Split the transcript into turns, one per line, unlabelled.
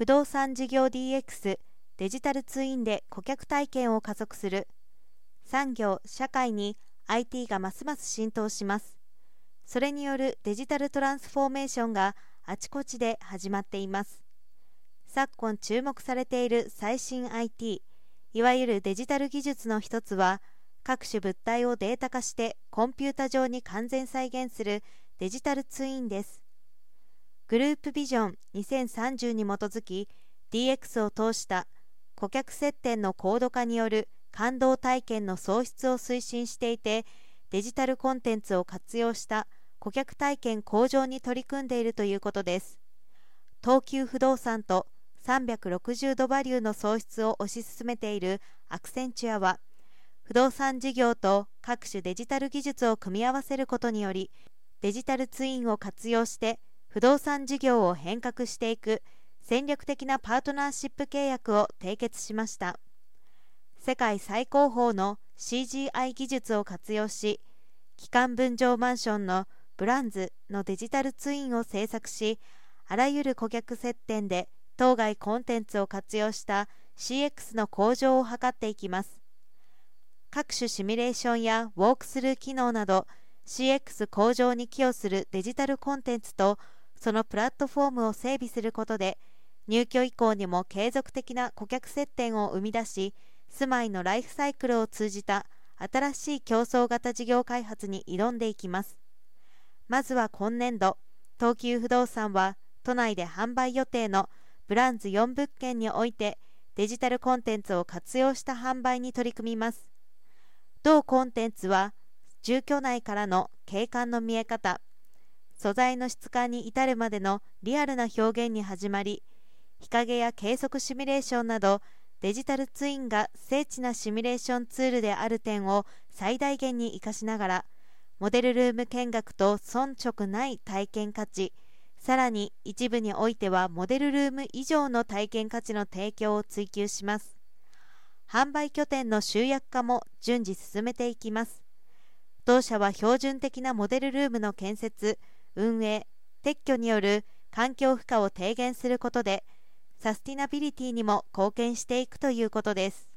不動産事業 DX デジタルツインで顧客体験を加速する。産業・社会に IT がますます浸透します。それによるデジタルトランスフォーメーションがあちこちで始まっています。昨今注目されている最新 IT いわゆるデジタル技術の一つは各種物体をデータ化してコンピュータ上に完全再現するデジタルツインです。グループビジョン2030に基づき DX を通した顧客接点の高度化による感動体験の創出を推進していてデジタルコンテンツを活用した顧客体験向上に取り組んでいるということです。東急不動産と360度バリューの創出を推し進めているアクセンチュアは不動産事業と各種デジタル技術を組み合わせることによりデジタルツインを活用して不動産事業を変革していく戦略的なパートナーシップ契約を締結しました。世界最高峰の CGI 技術を活用し基幹分譲マンションのブランズのデジタルツインを制作しあらゆる顧客接点で当該コンテンツを活用した CX の向上を図っていきます。各種シミュレーションやウォークスルー機能など CX 向上に寄与するデジタルコンテンツとそのプラットフォームを整備することで入居以降にも継続的な顧客接点を生み出し住まいのライフサイクルを通じた新しい競争型事業開発に挑んでいきます。まずは今年度東急不動産は都内で販売予定のブランズ4物件においてデジタルコンテンツを活用した販売に取り組みます。同コンテンツは住居内からの景観の見え方素材の質感に至るまでのリアルな表現に始まり日陰や計測シミュレーションなどデジタルツインが精緻なシミュレーションツールである点を最大限に生かしながらモデルルーム見学と遜色ない体験価値さらに一部においてはモデルルーム以上の体験価値の提供を追求します。販売拠点の集約化も順次進めていきます。同社は標準的なモデルルームの建設運営撤去による環境負荷を低減することでサスティナビリティにも貢献していくということです。